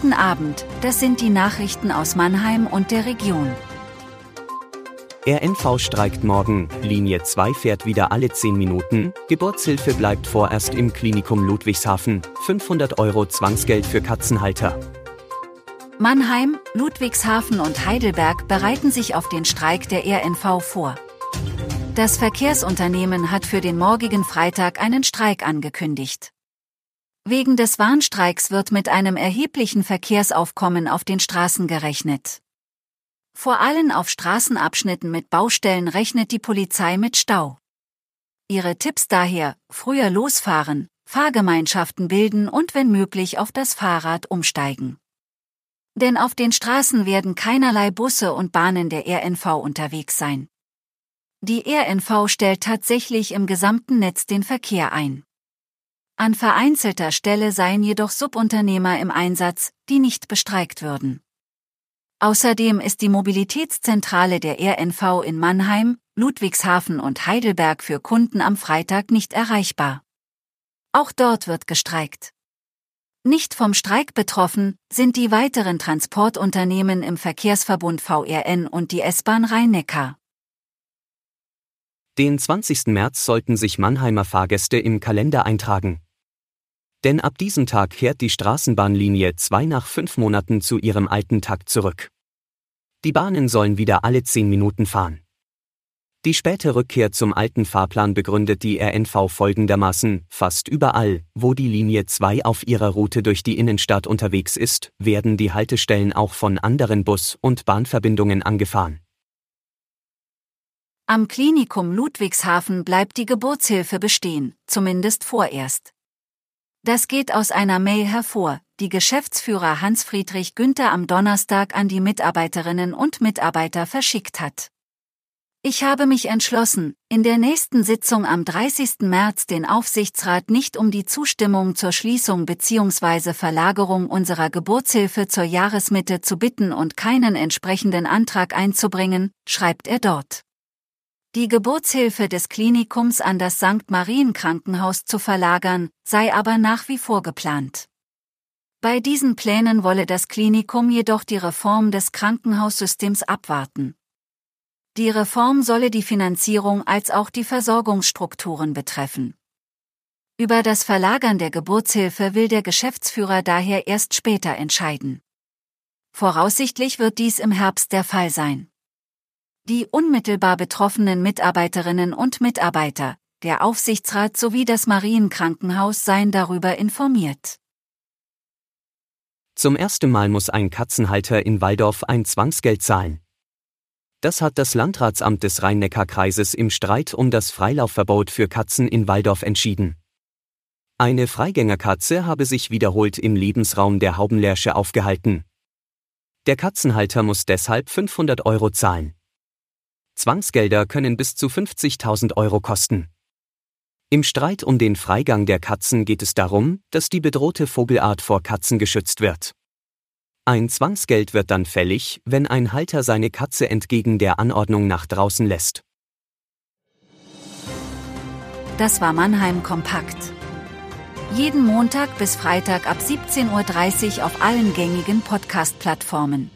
Guten Abend, das sind die Nachrichten aus Mannheim und der Region. RNV streikt morgen, Linie 2 fährt wieder alle 10 Minuten, Geburtshilfe bleibt vorerst im Klinikum Ludwigshafen, 500 Euro Zwangsgeld für Katzenhalter. Mannheim, Ludwigshafen und Heidelberg bereiten sich auf den Streik der RNV vor. Das Verkehrsunternehmen hat für den morgigen Freitag einen Streik angekündigt. Wegen des Warnstreiks wird mit einem erheblichen Verkehrsaufkommen auf den Straßen gerechnet. Vor allem auf Straßenabschnitten mit Baustellen rechnet die Polizei mit Stau. Ihre Tipps daher, früher losfahren, Fahrgemeinschaften bilden und wenn möglich auf das Fahrrad umsteigen. Denn auf den Straßen werden keinerlei Busse und Bahnen der RNV unterwegs sein. Die RNV stellt tatsächlich im gesamten Netz den Verkehr ein. An vereinzelter Stelle seien jedoch Subunternehmer im Einsatz, die nicht bestreikt würden. Außerdem ist die Mobilitätszentrale der RNV in Mannheim, Ludwigshafen und Heidelberg für Kunden am Freitag nicht erreichbar. Auch dort wird gestreikt. Nicht vom Streik betroffen sind die weiteren Transportunternehmen im Verkehrsverbund VRN und die S-Bahn Rhein-Neckar. Den 20. März sollten sich Mannheimer Fahrgäste im Kalender eintragen. Denn ab diesem Tag kehrt die Straßenbahnlinie 2 nach fünf Monaten zu ihrem alten Takt zurück. Die Bahnen sollen wieder alle zehn Minuten fahren. Die späte Rückkehr zum alten Fahrplan begründet die RNV folgendermaßen, fast überall, wo die Linie 2 auf ihrer Route durch die Innenstadt unterwegs ist, werden die Haltestellen auch von anderen Bus- und Bahnverbindungen angefahren. Am Klinikum Ludwigshafen bleibt die Geburtshilfe bestehen, zumindest vorerst. Das geht aus einer Mail hervor, die Geschäftsführer Hans-Friedrich Günther am Donnerstag an die Mitarbeiterinnen und Mitarbeiter verschickt hat. Ich habe mich entschlossen, in der nächsten Sitzung am 30. März den Aufsichtsrat nicht um die Zustimmung zur Schließung bzw. Verlagerung unserer Geburtshilfe zur Jahresmitte zu bitten und keinen entsprechenden Antrag einzubringen, schreibt er dort. Die Geburtshilfe des Klinikums an das St. Marien Krankenhaus zu verlagern, sei aber nach wie vor geplant. Bei diesen Plänen wolle das Klinikum jedoch die Reform des Krankenhaussystems abwarten. Die Reform solle die Finanzierung als auch die Versorgungsstrukturen betreffen. Über das Verlagern der Geburtshilfe will der Geschäftsführer daher erst später entscheiden. Voraussichtlich wird dies im Herbst der Fall sein. Die unmittelbar betroffenen Mitarbeiterinnen und Mitarbeiter, der Aufsichtsrat sowie das Marienkrankenhaus seien darüber informiert. Zum ersten Mal muss ein Katzenhalter in Waldorf ein Zwangsgeld zahlen. Das hat das Landratsamt des Rhein-Neckar-Kreises im Streit um das Freilaufverbot für Katzen in Waldorf entschieden. Eine Freigängerkatze habe sich wiederholt im Lebensraum der Haubenlärsche aufgehalten. Der Katzenhalter muss deshalb 500 Euro zahlen. Zwangsgelder können bis zu 50.000 Euro kosten. Im Streit um den Freigang der Katzen geht es darum, dass die bedrohte Vogelart vor Katzen geschützt wird. Ein Zwangsgeld wird dann fällig, wenn ein Halter seine Katze entgegen der Anordnung nach draußen lässt. Das war Mannheim Kompakt. Jeden Montag bis Freitag ab 17.30 Uhr auf allen gängigen Podcast-Plattformen.